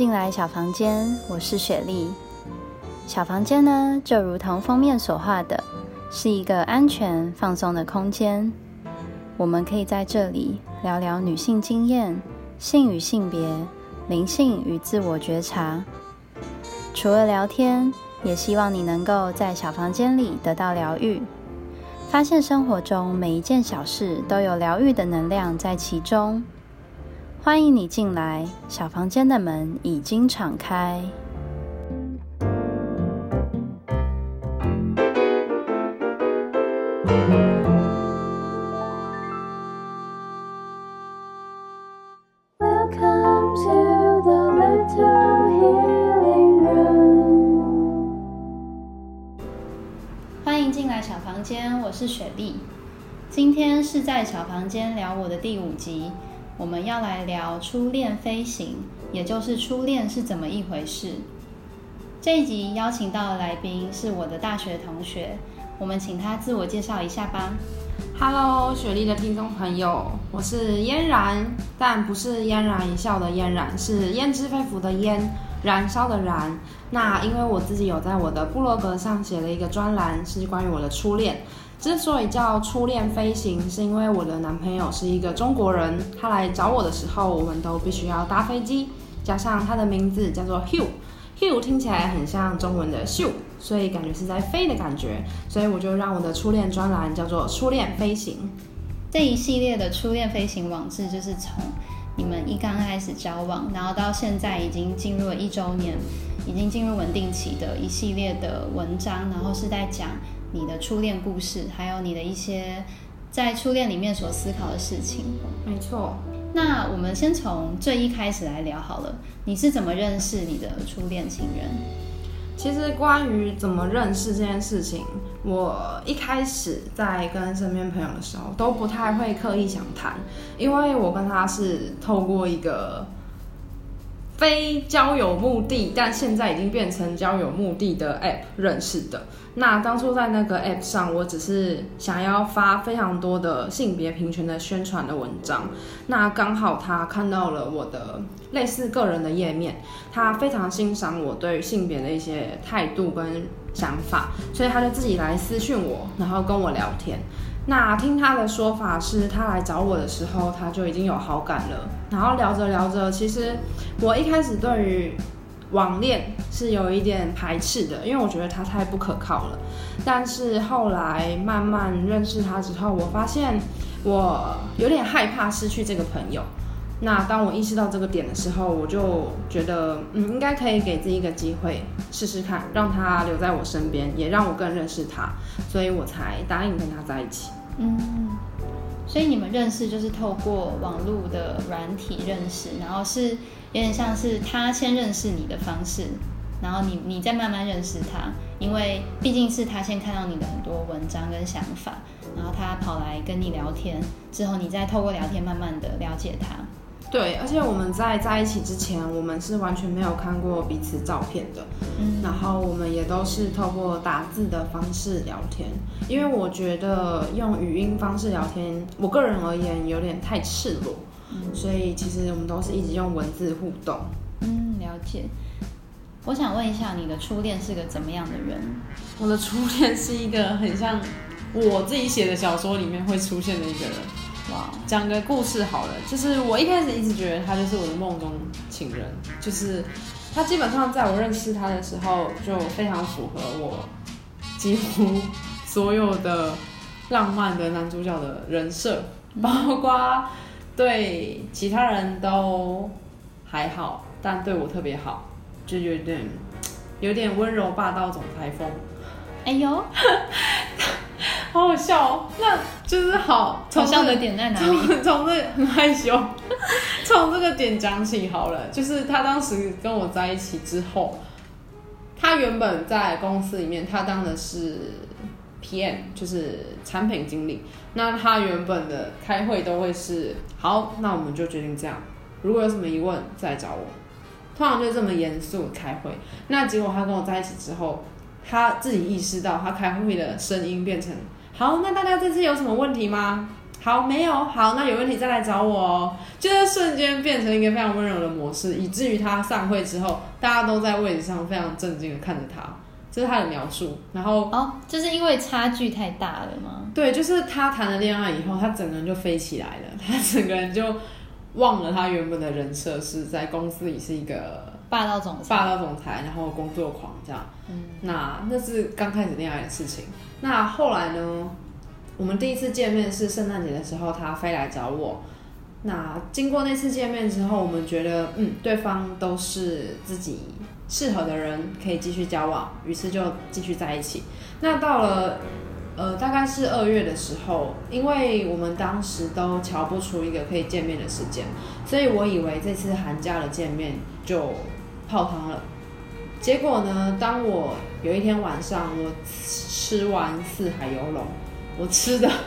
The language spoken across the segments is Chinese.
进来小房间，我是雪莉。小房间呢，就如同封面所画的，是一个安全放松的空间。我们可以在这里聊聊女性经验、性与性别、灵性与自我觉察。除了聊天，也希望你能够在小房间里得到疗愈，发现生活中每一件小事都有疗愈的能量在其中。欢迎你进来，小房间的门已经敞开。Welcome to the little healing room。欢迎进来小房间，我是雪碧。今天是在小房间聊我的第五集。我们要来聊初恋飞行，也就是初恋是怎么一回事。这一集邀请到的来宾是我的大学同学，我们请他自我介绍一下吧。Hello，雪莉的听众朋友，我是嫣然，但不是嫣然一笑的嫣然，是胭脂肺腑的胭，燃烧的燃。那因为我自己有在我的部落格上写了一个专栏，是关于我的初恋。之所以叫初恋飞行，是因为我的男朋友是一个中国人，他来找我的时候，我们都必须要搭飞机，加上他的名字叫做 Hugh，Hugh 听起来很像中文的秀，所以感觉是在飞的感觉，所以我就让我的初恋专栏叫做初恋飞行。这一系列的初恋飞行网志，就是从你们一刚开始交往，然后到现在已经进入了一周年，已经进入稳定期的一系列的文章，然后是在讲。你的初恋故事，还有你的一些在初恋里面所思考的事情。没错。那我们先从最一开始来聊好了。你是怎么认识你的初恋情人？其实关于怎么认识这件事情，我一开始在跟身边朋友的时候都不太会刻意想谈，因为我跟他是透过一个。非交友目的，但现在已经变成交友目的的 App 认识的。那当初在那个 App 上，我只是想要发非常多的性别平权的宣传的文章。那刚好他看到了我的类似个人的页面，他非常欣赏我对性别的一些态度跟想法，所以他就自己来私讯我，然后跟我聊天。那听他的说法是，他来找我的时候，他就已经有好感了。然后聊着聊着，其实我一开始对于网恋是有一点排斥的，因为我觉得他太不可靠了。但是后来慢慢认识他之后，我发现我有点害怕失去这个朋友。那当我意识到这个点的时候，我就觉得，嗯，应该可以给自己一个机会试试看，让他留在我身边，也让我更认识他，所以我才答应跟他在一起。嗯，所以你们认识就是透过网络的软体认识，然后是有点像是他先认识你的方式，然后你你再慢慢认识他，因为毕竟是他先看到你的很多文章跟想法，然后他跑来跟你聊天，之后你再透过聊天慢慢的了解他。对，而且我们在在一起之前，我们是完全没有看过彼此照片的。嗯，然后我们也都是透过打字的方式聊天，因为我觉得用语音方式聊天，我个人而言有点太赤裸，所以其实我们都是一直用文字互动。嗯，了解。我想问一下，你的初恋是个怎么样的人？我的初恋是一个很像我自己写的小说里面会出现的一个人。讲个故事好了，就是我一开始一直觉得他就是我的梦中情人，就是他基本上在我认识他的时候就非常符合我几乎所有的浪漫的男主角的人设，包括对其他人都还好，但对我特别好，就有点有点温柔霸道总裁风。哎呦！好好笑哦，那就是好好笑的点在哪里？从这很 害羞，从这个点讲起好了。就是他当时跟我在一起之后，他原本在公司里面，他当的是 PM，就是产品经理。那他原本的开会都会是好，那我们就决定这样。如果有什么疑问再找我，通常就这么严肃开会。那结果他跟我在一起之后，他自己意识到他开会的声音变成。好，那大家这次有什么问题吗？好，没有，好，那有问题再来找我哦。就是瞬间变成一个非常温柔的模式，以至于他散会之后，大家都在位置上非常震惊的看着他。这是他的描述。然后哦，就是因为差距太大了吗？对，就是他谈了恋爱以后，他整个人就飞起来了，他整个人就忘了他原本的人设是在公司里是一个霸道总裁，霸道总裁，然后工作狂这样。嗯，那那是刚开始恋爱的事情。那后来呢？我们第一次见面是圣诞节的时候，他飞来找我。那经过那次见面之后，我们觉得，嗯，对方都是自己适合的人，可以继续交往，于是就继续在一起。那到了，呃，大概是二月的时候，因为我们当时都瞧不出一个可以见面的时间，所以我以为这次寒假的见面就泡汤了。结果呢，当我有一天晚上，我吃完四海游龙，我吃的。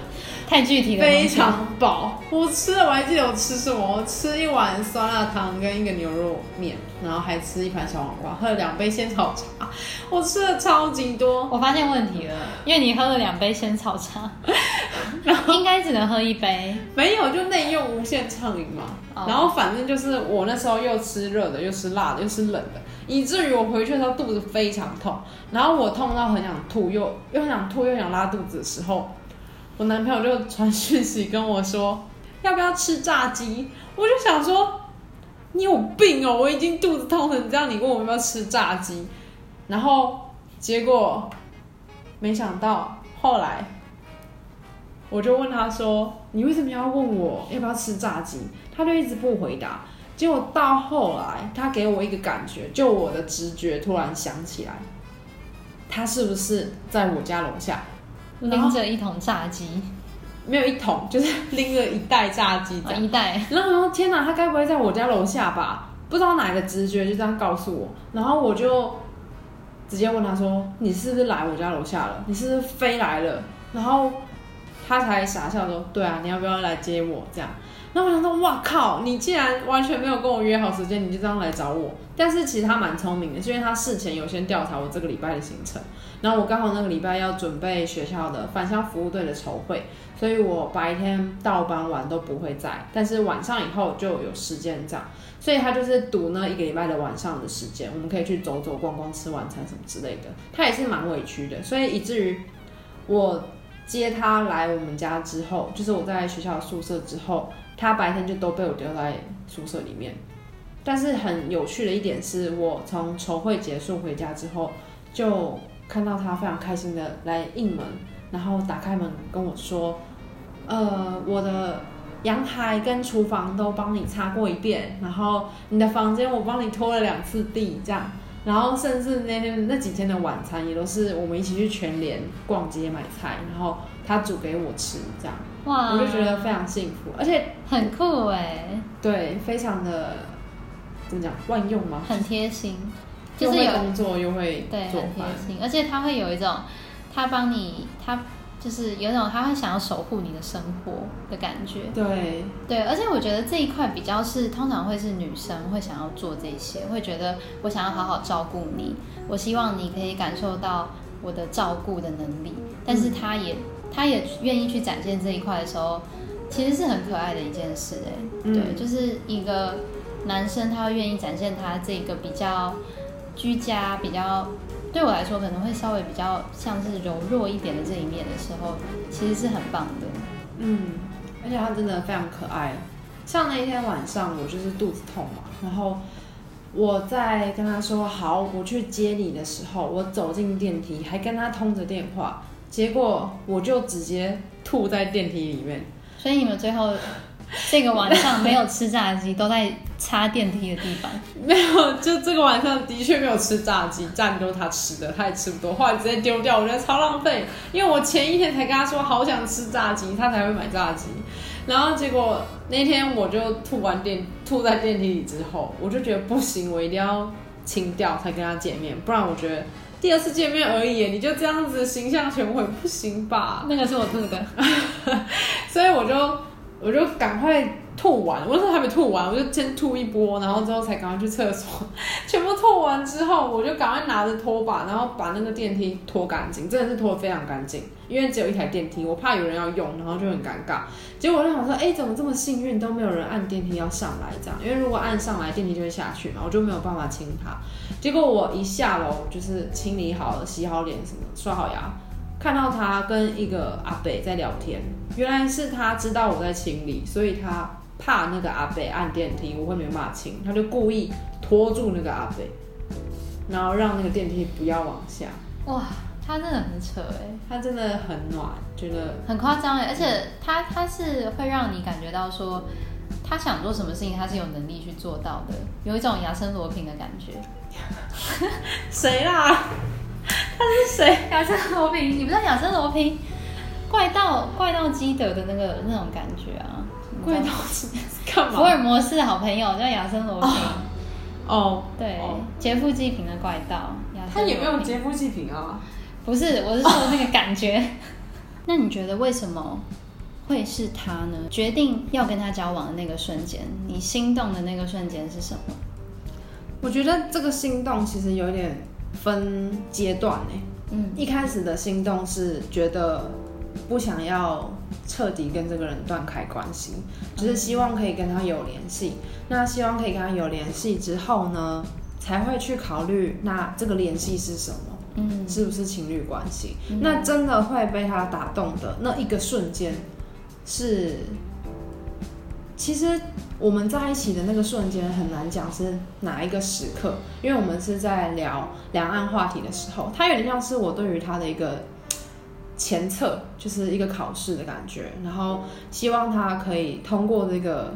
太具体了，非常饱。我吃了，我还记得我吃什么？我吃一碗酸辣汤跟一个牛肉面，然后还吃一盘小黄瓜，喝了两杯仙草茶。我吃了超级多。我发现问题了，因为你喝了两杯仙草茶，然 后应该只能喝一杯。没有，就内用无限畅饮嘛。然后反正就是我那时候又吃热的，又吃辣的，又吃冷的，以至于我回去的时候肚子非常痛。然后我痛到很想吐，又又想吐又想拉肚子的时候。我男朋友就传讯息跟我说，要不要吃炸鸡？我就想说，你有病哦！我已经肚子痛成这样，你问我要不要吃炸鸡？然后结果没想到后来，我就问他说，你为什么要问我要不要吃炸鸡？他就一直不回答。结果到后来，他给我一个感觉，就我的直觉突然想起来，他是不是在我家楼下？拎着一桶炸鸡，没有一桶，就是拎着一袋炸鸡。一袋。然后我说：“天哪，他该不会在我家楼下吧？”不知道哪个直觉就这样告诉我。然后我就直接问他说：“你是不是来我家楼下了？你是不是飞来了？”然后他才傻笑说：“对啊，你要不要来接我？”这样。然后我想说：“哇靠！你既然完全没有跟我约好时间，你就这样来找我。”但是其实他蛮聪明的，是因为他事前有先调查我这个礼拜的行程。然后我刚好那个礼拜要准备学校的返乡服务队的筹会，所以我白天到班晚都不会在，但是晚上以后就有时间这样，所以他就是赌那一个礼拜的晚上的时间，我们可以去走走逛逛、吃晚餐什么之类的。他也是蛮委屈的，所以以至于我接他来我们家之后，就是我在学校宿舍之后，他白天就都被我丢在宿舍里面。但是很有趣的一点是，我从筹会结束回家之后就。看到他非常开心的来应门，然后打开门跟我说：“呃，我的阳台跟厨房都帮你擦过一遍，然后你的房间我帮你拖了两次地，这样，然后甚至那天那几天的晚餐也都是我们一起去全联逛街买菜，然后他煮给我吃，这样，哇，我就觉得非常幸福，而且很酷哎，对，非常的怎么讲万用吗？很贴心。”就是有工作又会对很贴心，而且他会有一种他帮你，他就是有种他会想要守护你的生活的感觉。对对，而且我觉得这一块比较是通常会是女生会想要做这些，会觉得我想要好好照顾你，我希望你可以感受到我的照顾的能力。但是他也他也愿意去展现这一块的时候，其实是很可爱的一件事哎。对，就是一个男生他会愿意展现他这个比较。居家比较对我来说可能会稍微比较像是柔弱一点的这一面的时候，其实是很棒的。嗯，而且他真的非常可爱。像那一天晚上，我就是肚子痛嘛，然后我在跟他说好，我去接你的时候，我走进电梯还跟他通着电话，结果我就直接吐在电梯里面。所以你们最后。这个晚上没有吃炸鸡，都在擦电梯的地方。没有，就这个晚上的确没有吃炸鸡，炸鸡都是他吃的，他也吃不多，后来直接丢掉，我觉得超浪费。因为我前一天才跟他说好想吃炸鸡，他才会买炸鸡。然后结果那天我就吐完电，吐在电梯里之后，我就觉得不行，我一定要清掉才跟他见面，不然我觉得第二次见面而已，你就这样子形象全毁，不行吧？那个是我吐的，所以我就。我就赶快吐完，我那时候还没吐完，我就先吐一波，然后之后才赶快去厕所，全部吐完之后，我就赶快拿着拖把，然后把那个电梯拖干净，真的是拖得非常干净，因为只有一台电梯，我怕有人要用，然后就很尴尬。结果我就想说，哎，怎么这么幸运，都没有人按电梯要上来这样，因为如果按上来，电梯就会下去嘛，我就没有办法清它。结果我一下楼，就是清理好了，洗好脸什么，刷好牙。看到他跟一个阿北在聊天，原来是他知道我在清理，所以他怕那个阿北按电梯我会没办法清，他就故意拖住那个阿北，然后让那个电梯不要往下。哇，他真的很扯哎，他真的很暖，觉得很夸张哎，而且他他是会让你感觉到说他想做什么事情他是有能力去做到的，有一种牙生罗平的感觉。谁啦？他是谁？亚森罗平，你不知道亚森罗平？怪盗怪盗基德的那个那种感觉啊！怪盗基德干嘛？福尔摩斯的好朋友叫亚森罗平。哦，对，劫富济贫的怪盗。他也没有劫富济贫啊？不是，我是说那个感觉。那你觉得为什么会是他呢？决定要跟他交往的那个瞬间，你心动的那个瞬间是什么？我觉得这个心动其实有点。分阶段呢，嗯，一开始的心动是觉得不想要彻底跟这个人断开关系，只是希望可以跟他有联系。那希望可以跟他有联系之后呢，才会去考虑那这个联系是什么，嗯，是不是情侣关系？那真的会被他打动的那一个瞬间是。其实我们在一起的那个瞬间很难讲是哪一个时刻，因为我们是在聊两岸话题的时候，他有点像是我对于他的一个前测，就是一个考试的感觉，然后希望他可以通过这个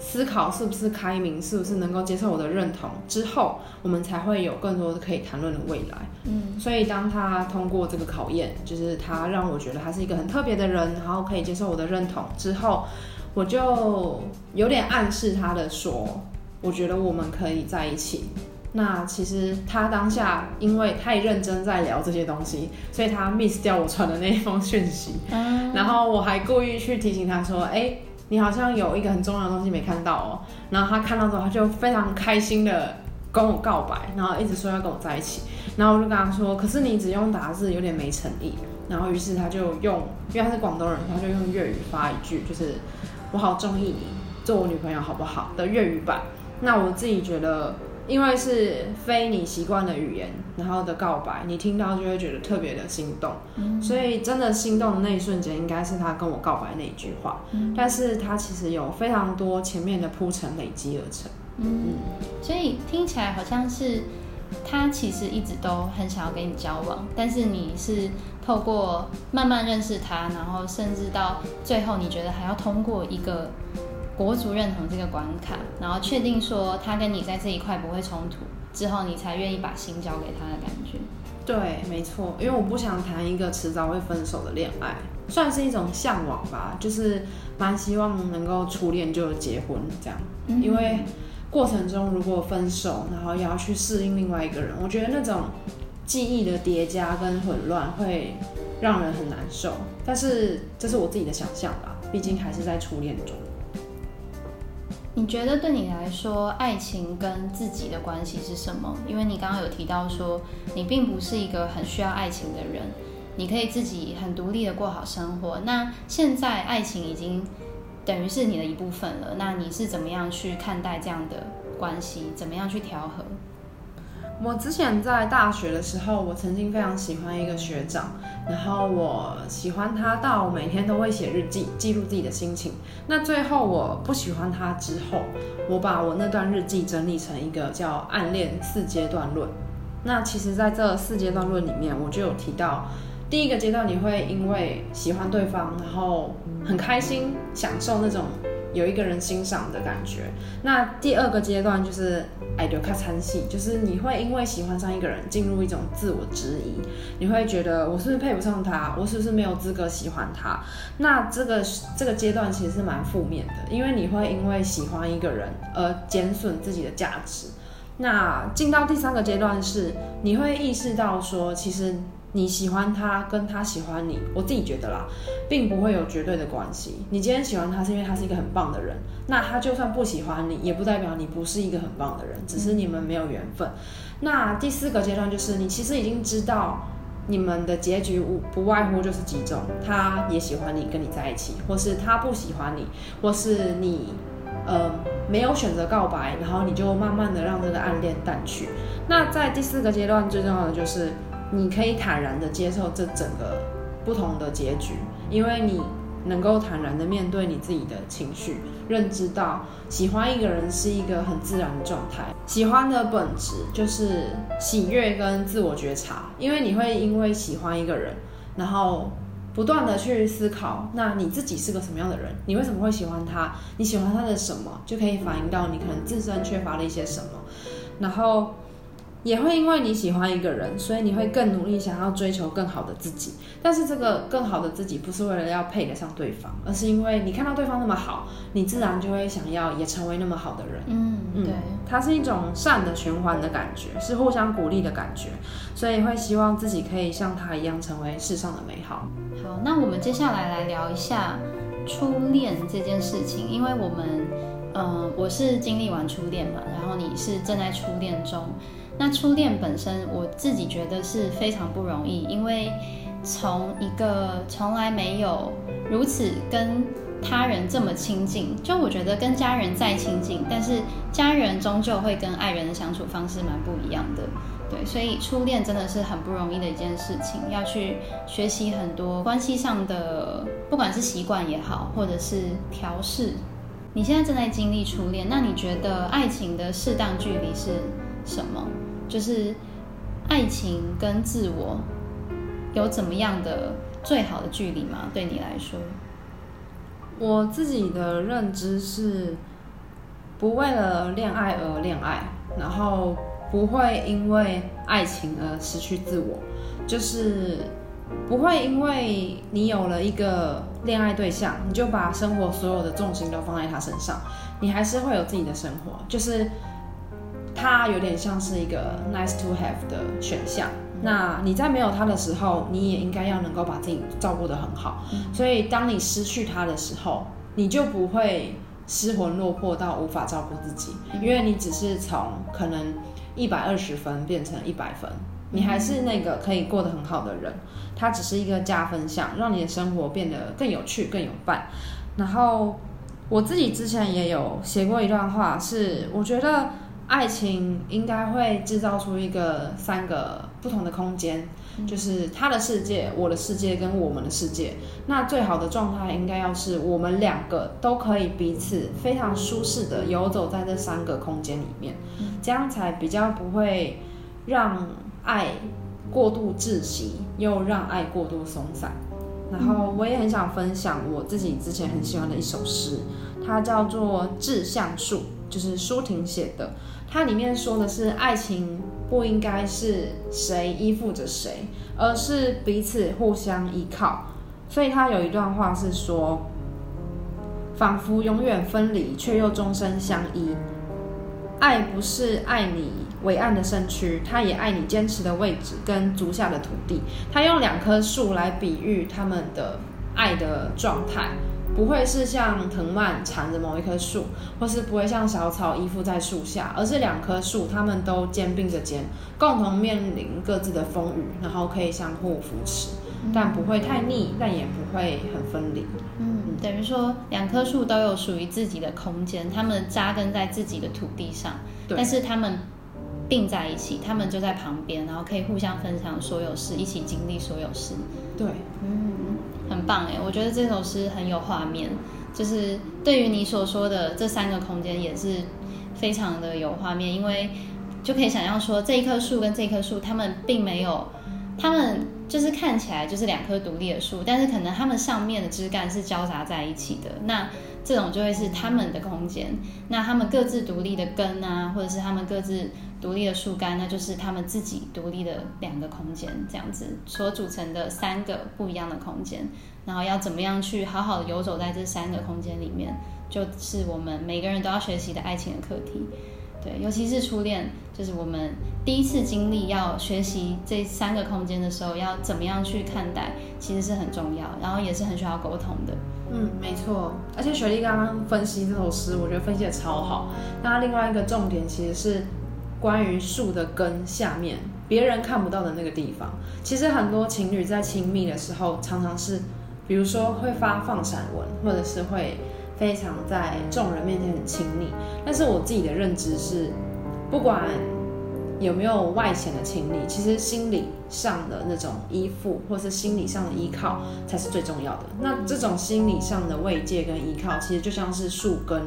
思考是不是开明，是不是能够接受我的认同之后，我们才会有更多的可以谈论的未来。嗯，所以当他通过这个考验，就是他让我觉得他是一个很特别的人，然后可以接受我的认同之后。我就有点暗示他的说，我觉得我们可以在一起。那其实他当下因为太认真在聊这些东西，所以他 miss 掉我传的那一封讯息。然后我还故意去提醒他说：“哎，你好像有一个很重要的东西没看到哦。”然后他看到之后，他就非常开心的跟我告白，然后一直说要跟我在一起。然后我就跟他说：“可是你只用打字有点没诚意。”然后于是他就用，因为他是广东人，他就用粤语发一句，就是。我好中意你，做我女朋友好不好？的粤语版。那我自己觉得，因为是非你习惯的语言，然后的告白，你听到就会觉得特别的心动。所以真的心动的那一瞬间，应该是他跟我告白那一句话。但是他其实有非常多前面的铺陈累积而成。嗯，所以听起来好像是。他其实一直都很想要跟你交往，但是你是透过慢慢认识他，然后甚至到最后，你觉得还要通过一个国足认同这个关卡，然后确定说他跟你在这一块不会冲突之后，你才愿意把心交给他的感觉。对，没错，因为我不想谈一个迟早会分手的恋爱，算是一种向往吧，就是蛮希望能够初恋就结婚这样，因为。过程中如果分手，然后也要去适应另外一个人，我觉得那种记忆的叠加跟混乱会让人很难受。但是这是我自己的想象吧，毕竟还是在初恋中。你觉得对你来说，爱情跟自己的关系是什么？因为你刚刚有提到说，你并不是一个很需要爱情的人，你可以自己很独立的过好生活。那现在爱情已经。等于是你的一部分了，那你是怎么样去看待这样的关系？怎么样去调和？我之前在大学的时候，我曾经非常喜欢一个学长，然后我喜欢他到每天都会写日记，记录自己的心情。那最后我不喜欢他之后，我把我那段日记整理成一个叫《暗恋四阶段论》。那其实，在这四阶段论里面，我就有提到。第一个阶段，你会因为喜欢对方，然后很开心，享受那种有一个人欣赏的感觉。那第二个阶段就是爱丢卡参戏，就是你会因为喜欢上一个人，进入一种自我质疑，你会觉得我是不是配不上他，我是不是没有资格喜欢他？那这个这个阶段其实是蛮负面的，因为你会因为喜欢一个人而减损自己的价值。那进到第三个阶段是，你会意识到说，其实。你喜欢他跟他喜欢你，我自己觉得啦，并不会有绝对的关系。你今天喜欢他是因为他是一个很棒的人，那他就算不喜欢你，也不代表你不是一个很棒的人，只是你们没有缘分。那第四个阶段就是你其实已经知道你们的结局无不外乎就是几种，他也喜欢你跟你在一起，或是他不喜欢你，或是你呃没有选择告白，然后你就慢慢的让这个暗恋淡去。那在第四个阶段最重要的就是。你可以坦然的接受这整个不同的结局，因为你能够坦然的面对你自己的情绪，认知到喜欢一个人是一个很自然的状态。喜欢的本质就是喜悦跟自我觉察，因为你会因为喜欢一个人，然后不断的去思考，那你自己是个什么样的人？你为什么会喜欢他？你喜欢他的什么？就可以反映到你可能自身缺乏了一些什么，然后。也会因为你喜欢一个人，所以你会更努力想要追求更好的自己。但是这个更好的自己不是为了要配得上对方，而是因为你看到对方那么好，你自然就会想要也成为那么好的人。嗯，对，它是一种善的循环的感觉，是互相鼓励的感觉，所以会希望自己可以像他一样成为世上的美好。好，那我们接下来来聊一下初恋这件事情，因为我们，嗯，我是经历完初恋嘛，然后你是正在初恋中。那初恋本身，我自己觉得是非常不容易，因为从一个从来没有如此跟他人这么亲近，就我觉得跟家人再亲近，但是家人终究会跟爱人的相处方式蛮不一样的，对，所以初恋真的是很不容易的一件事情，要去学习很多关系上的，不管是习惯也好，或者是调试。你现在正在经历初恋，那你觉得爱情的适当距离是什么？就是爱情跟自我有怎么样的最好的距离吗？对你来说，我自己的认知是不为了恋爱而恋爱，然后不会因为爱情而失去自我，就是不会因为你有了一个恋爱对象，你就把生活所有的重心都放在他身上，你还是会有自己的生活，就是。它有点像是一个 nice to have 的选项。那你在没有它的时候，你也应该要能够把自己照顾得很好。所以当你失去它的时候，你就不会失魂落魄到无法照顾自己，因为你只是从可能一百二十分变成一百分，你还是那个可以过得很好的人。它只是一个加分项，让你的生活变得更有趣、更有伴。然后我自己之前也有写过一段话，是我觉得。爱情应该会制造出一个三个不同的空间，就是他的世界、我的世界跟我们的世界。那最好的状态应该要是我们两个都可以彼此非常舒适的游走在这三个空间里面，这样才比较不会让爱过度窒息，又让爱过度松散。然后我也很想分享我自己之前很喜欢的一首诗，它叫做《志向树》，就是舒婷写的。它里面说的是，爱情不应该是谁依附着谁，而是彼此互相依靠。所以他有一段话是说，仿佛永远分离，却又终身相依。爱不是爱你伟岸的身躯，他也爱你坚持的位置跟足下的土地。他用两棵树来比喻他们的爱的状态。不会是像藤蔓缠着某一棵树，或是不会像小草依附在树下，而是两棵树，它们都肩并着肩，共同面临各自的风雨，然后可以相互扶持，但不会太腻，但也不会很分离。嗯，等于说两棵树都有属于自己的空间，它们扎根在自己的土地上，但是它们并在一起，它们就在旁边，然后可以互相分享所有事，一起经历所有事。对，嗯。棒哎，我觉得这首诗很有画面，就是对于你所说的这三个空间也是非常的有画面，因为就可以想象说这一棵树跟这棵树，它们并没有，它们就是看起来就是两棵独立的树，但是可能它们上面的枝干是交杂在一起的，那这种就会是它们的空间，那它们各自独立的根啊，或者是它们各自。独立的树干，那就是他们自己独立的两个空间，这样子所组成的三个不一样的空间。然后要怎么样去好好的游走在这三个空间里面，就是我们每个人都要学习的爱情的课题。对，尤其是初恋，就是我们第一次经历要学习这三个空间的时候，要怎么样去看待，其实是很重要，然后也是很需要沟通的。嗯，没错。而且雪莉刚刚分析这首诗，我觉得分析的超好。那另外一个重点其实是关于树的根下面，别人看不到的那个地方。其实很多情侣在亲密的时候，常常是，比如说会发放闪文，或者是会。非常在众人面前很亲密，但是我自己的认知是，不管有没有外显的亲密，其实心理上的那种依附，或是心理上的依靠，才是最重要的。那这种心理上的慰藉跟依靠，其实就像是树根，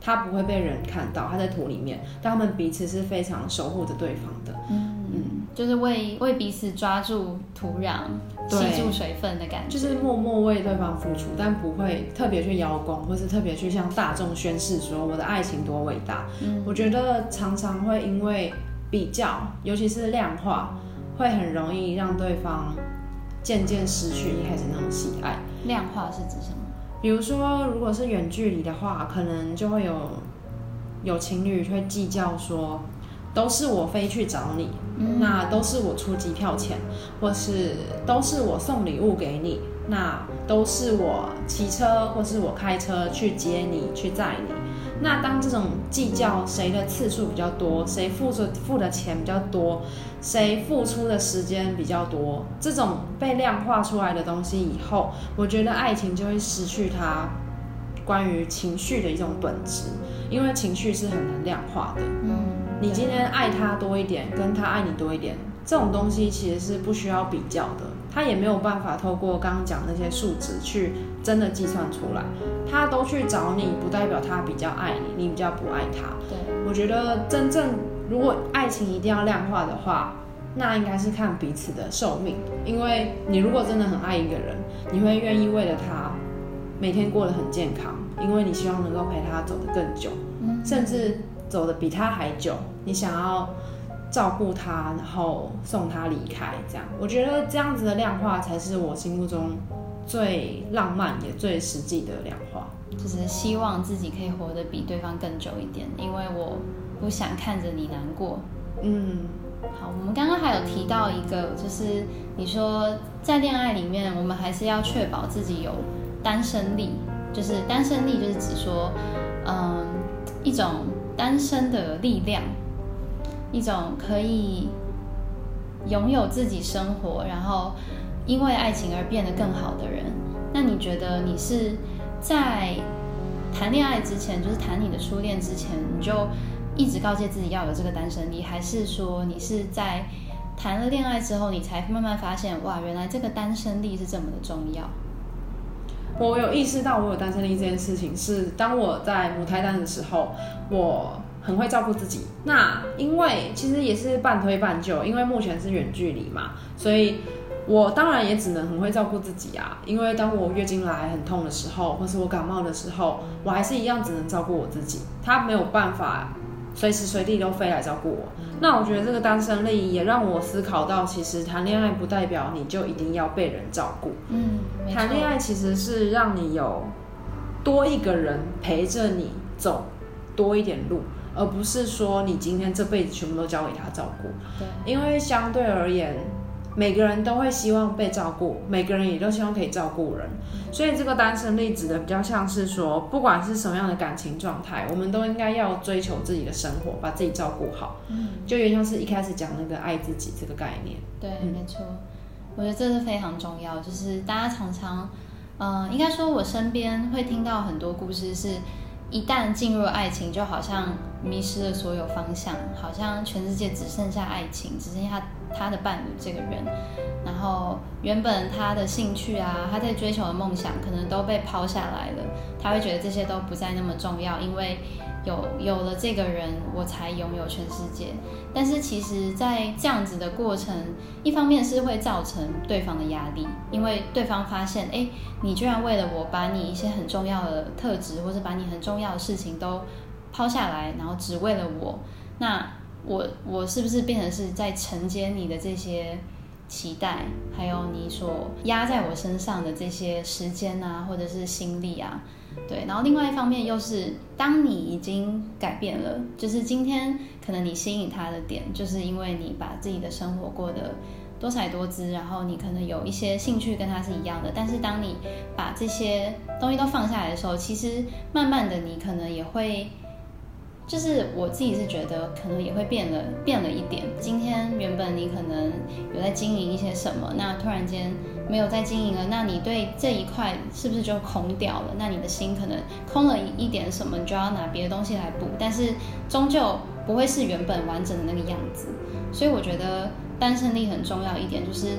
它不会被人看到，它在土里面，但他们彼此是非常守护着对方的。就是为为彼此抓住土壤、吸住水分的感觉，就是默默为对方付出，但不会特别去邀功，或是特别去向大众宣示说我的爱情多伟大。嗯，我觉得常常会因为比较，尤其是量化，会很容易让对方渐渐失去一开始那种喜爱。量化是指什么？比如说，如果是远距离的话，可能就会有有情侣会计较说。都是我飞去找你，那都是我出机票钱，或是都是我送礼物给你，那都是我骑车或是我开车去接你去载你。那当这种计较谁的次数比较多，谁付出付的钱比较多，谁付出的时间比较多，这种被量化出来的东西以后，我觉得爱情就会失去它关于情绪的一种本质，因为情绪是很难量化的。嗯。你今天爱他多一点，跟他爱你多一点，这种东西其实是不需要比较的，他也没有办法透过刚刚讲那些数值去真的计算出来。他都去找你，不代表他比较爱你，你比较不爱他。对，我觉得真正如果爱情一定要量化的话，那应该是看彼此的寿命，因为你如果真的很爱一个人，你会愿意为了他每天过得很健康，因为你希望能够陪他走得更久，甚至走的比他还久。你想要照顾他，然后送他离开，这样，我觉得这样子的量化才是我心目中最浪漫也最实际的量化。就是希望自己可以活得比对方更久一点，因为我不想看着你难过。嗯，好，我们刚刚还有提到一个，就是你说在恋爱里面，我们还是要确保自己有单身力，就是单身力就是指说，嗯，一种单身的力量。一种可以拥有自己生活，然后因为爱情而变得更好的人。那你觉得你是在谈恋爱之前，就是谈你的初恋之前，你就一直告诫自己要有这个单身力，还是说你是在谈了恋爱之后，你才慢慢发现，哇，原来这个单身力是这么的重要？我有意识到我有单身力这件事情，是当我在母胎单的时候，我。很会照顾自己，那因为其实也是半推半就，因为目前是远距离嘛，所以我当然也只能很会照顾自己啊。因为当我月经来很痛的时候，或是我感冒的时候，我还是一样只能照顾我自己，他没有办法随时随地都飞来照顾我。那我觉得这个单身利益也让我思考到，其实谈恋爱不代表你就一定要被人照顾，嗯，谈恋爱其实是让你有多一个人陪着你走多一点路。而不是说你今天这辈子全部都交给他照顾，对，因为相对而言，每个人都会希望被照顾，每个人也都希望可以照顾人，所以这个单身例子的比较像是说，不管是什么样的感情状态，我们都应该要追求自己的生活，把自己照顾好，嗯，就有点像是一开始讲那个爱自己这个概念，对，没错，我觉得这是非常重要，就是大家常常，嗯，应该说我身边会听到很多故事是。一旦进入爱情，就好像迷失了所有方向，好像全世界只剩下爱情，只剩下他的伴侣这个人。然后原本他的兴趣啊，他在追求的梦想，可能都被抛下来了。他会觉得这些都不再那么重要，因为。有有了这个人，我才拥有全世界。但是其实，在这样子的过程，一方面是会造成对方的压力，因为对方发现，哎，你居然为了我把你一些很重要的特质，或者把你很重要的事情都抛下来，然后只为了我，那我我是不是变成是在承接你的这些期待，还有你所压在我身上的这些时间啊，或者是心力啊？对，然后另外一方面又是，当你已经改变了，就是今天可能你吸引他的点，就是因为你把自己的生活过得多彩多姿，然后你可能有一些兴趣跟他是一样的。但是当你把这些东西都放下来的时候，其实慢慢的你可能也会。就是我自己是觉得可能也会变了，变了一点。今天原本你可能有在经营一些什么，那突然间没有在经营了，那你对这一块是不是就空掉了？那你的心可能空了一点什么，你就要拿别的东西来补，但是终究不会是原本完整的那个样子。所以我觉得单身力很重要一点，就是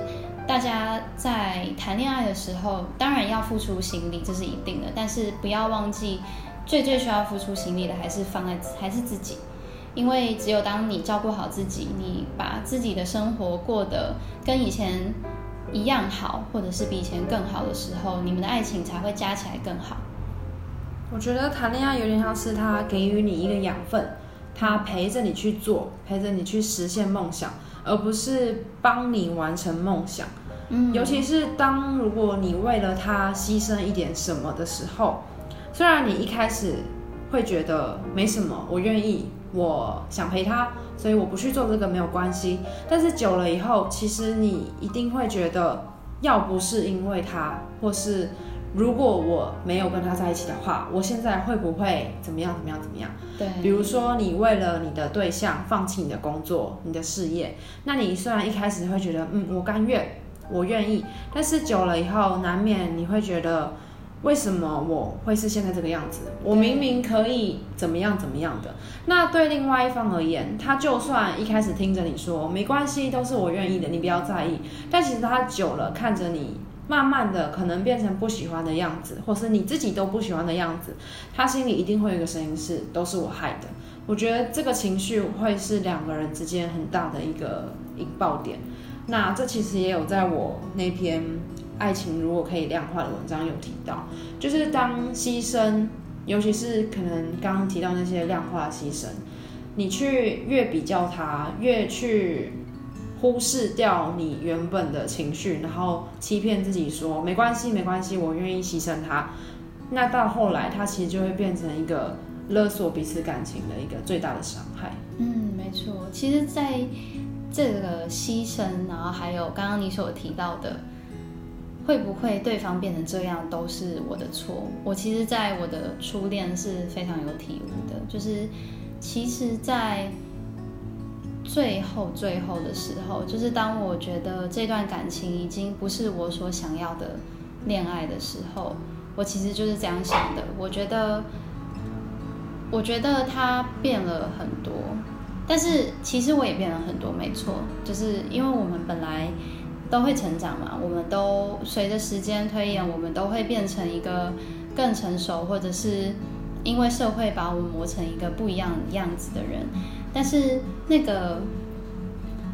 大家在谈恋爱的时候，当然要付出心力，这是一定的，但是不要忘记。最最需要付出心力的还是放在还是自己，因为只有当你照顾好自己，你把自己的生活过得跟以前一样好，或者是比以前更好的时候，你们的爱情才会加起来更好。我觉得谈恋爱有点像是他给予你一个养分，他陪着你去做，陪着你去实现梦想，而不是帮你完成梦想。嗯，尤其是当如果你为了他牺牲一点什么的时候。虽然你一开始会觉得没什么，我愿意，我想陪他，所以我不去做这个没有关系。但是久了以后，其实你一定会觉得，要不是因为他，或是如果我没有跟他在一起的话，我现在会不会怎么样怎么样怎么样？对，比如说你为了你的对象放弃你的工作、你的事业，那你虽然一开始会觉得，嗯，我甘愿，我愿意，但是久了以后，难免你会觉得。为什么我会是现在这个样子？我明明可以怎么样怎么样的。那对另外一方而言，他就算一开始听着你说没关系，都是我愿意的，你不要在意。但其实他久了看着你，慢慢的可能变成不喜欢的样子，或是你自己都不喜欢的样子，他心里一定会有一个声音是，都是我害的。我觉得这个情绪会是两个人之间很大的一个引爆点。那这其实也有在我那篇。爱情如果可以量化的文章有提到，就是当牺牲，尤其是可能刚刚提到那些量化牺牲，你去越比较它，越去忽视掉你原本的情绪，然后欺骗自己说没关系没关系，我愿意牺牲它，那到后来它其实就会变成一个勒索彼此感情的一个最大的伤害。嗯，没错，其实在这个牺牲，然后还有刚刚你所提到的。会不会对方变成这样都是我的错？我其实，在我的初恋是非常有体悟的，就是其实，在最后最后的时候，就是当我觉得这段感情已经不是我所想要的恋爱的时候，我其实就是这样想的。我觉得，我觉得他变了很多，但是其实我也变了很多，没错，就是因为我们本来。都会成长嘛，我们都随着时间推演，我们都会变成一个更成熟，或者是因为社会把我们磨成一个不一样样子的人。但是那个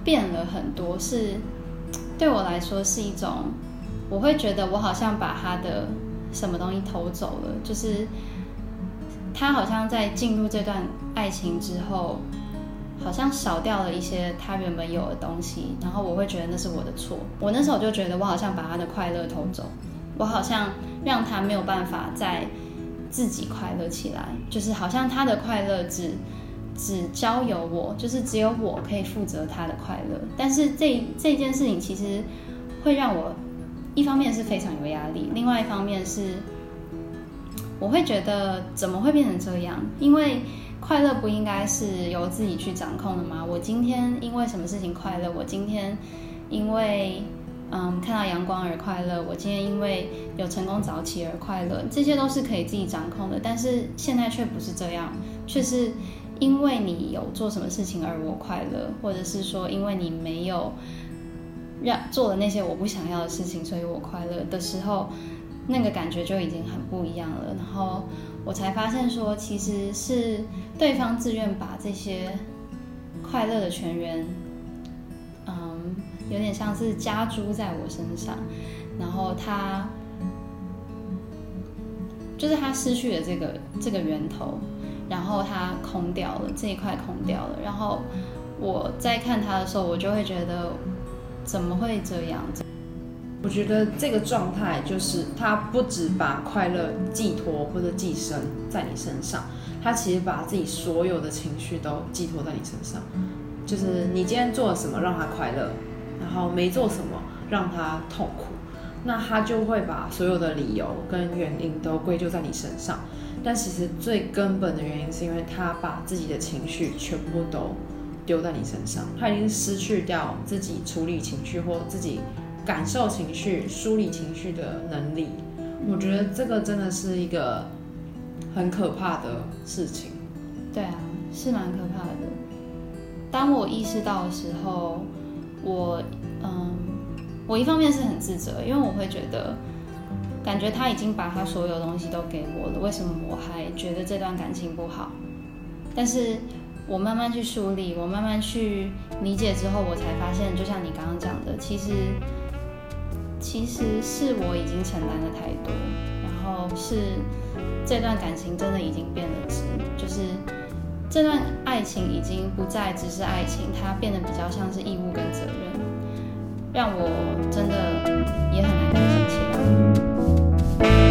变了很多，是对我来说是一种，我会觉得我好像把他的什么东西偷走了，就是他好像在进入这段爱情之后。好像少掉了一些他原本有的东西，然后我会觉得那是我的错。我那时候就觉得我好像把他的快乐偷走，我好像让他没有办法再自己快乐起来，就是好像他的快乐只只交由我，就是只有我可以负责他的快乐。但是这这件事情其实会让我一方面是非常有压力，另外一方面是我会觉得怎么会变成这样？因为。快乐不应该是由自己去掌控的吗？我今天因为什么事情快乐？我今天因为嗯看到阳光而快乐。我今天因为有成功早起而快乐。这些都是可以自己掌控的。但是现在却不是这样，却是因为你有做什么事情而我快乐，或者是说因为你没有让做了那些我不想要的事情，所以我快乐的时候，那个感觉就已经很不一样了。然后。我才发现，说其实是对方自愿把这些快乐的全员，嗯，有点像是加诸在我身上，然后他就是他失去了这个这个源头，然后他空掉了这一块空掉了，然后我在看他的时候，我就会觉得怎么会这样？我觉得这个状态就是他不只把快乐寄托或者寄生在你身上，他其实把自己所有的情绪都寄托在你身上。就是你今天做了什么让他快乐，然后没做什么让他痛苦，那他就会把所有的理由跟原因都归咎在你身上。但其实最根本的原因是因为他把自己的情绪全部都丢在你身上，他已经失去掉自己处理情绪或自己感受情绪、梳理情绪的能力。我觉得这个真的是一个很可怕的事情。对啊，是蛮可怕的。当我意识到的时候，我嗯，我一方面是很自责，因为我会觉得，感觉他已经把他所有东西都给我了，为什么我还觉得这段感情不好？但是我慢慢去梳理，我慢慢去理解之后，我才发现，就像你刚刚讲的，其实其实是我已经承担了太多，然后是这段感情真的已经变了质，就是。这段爱情已经不再只是爱情，它变得比较像是义务跟责任，让我真的也很难开心起来。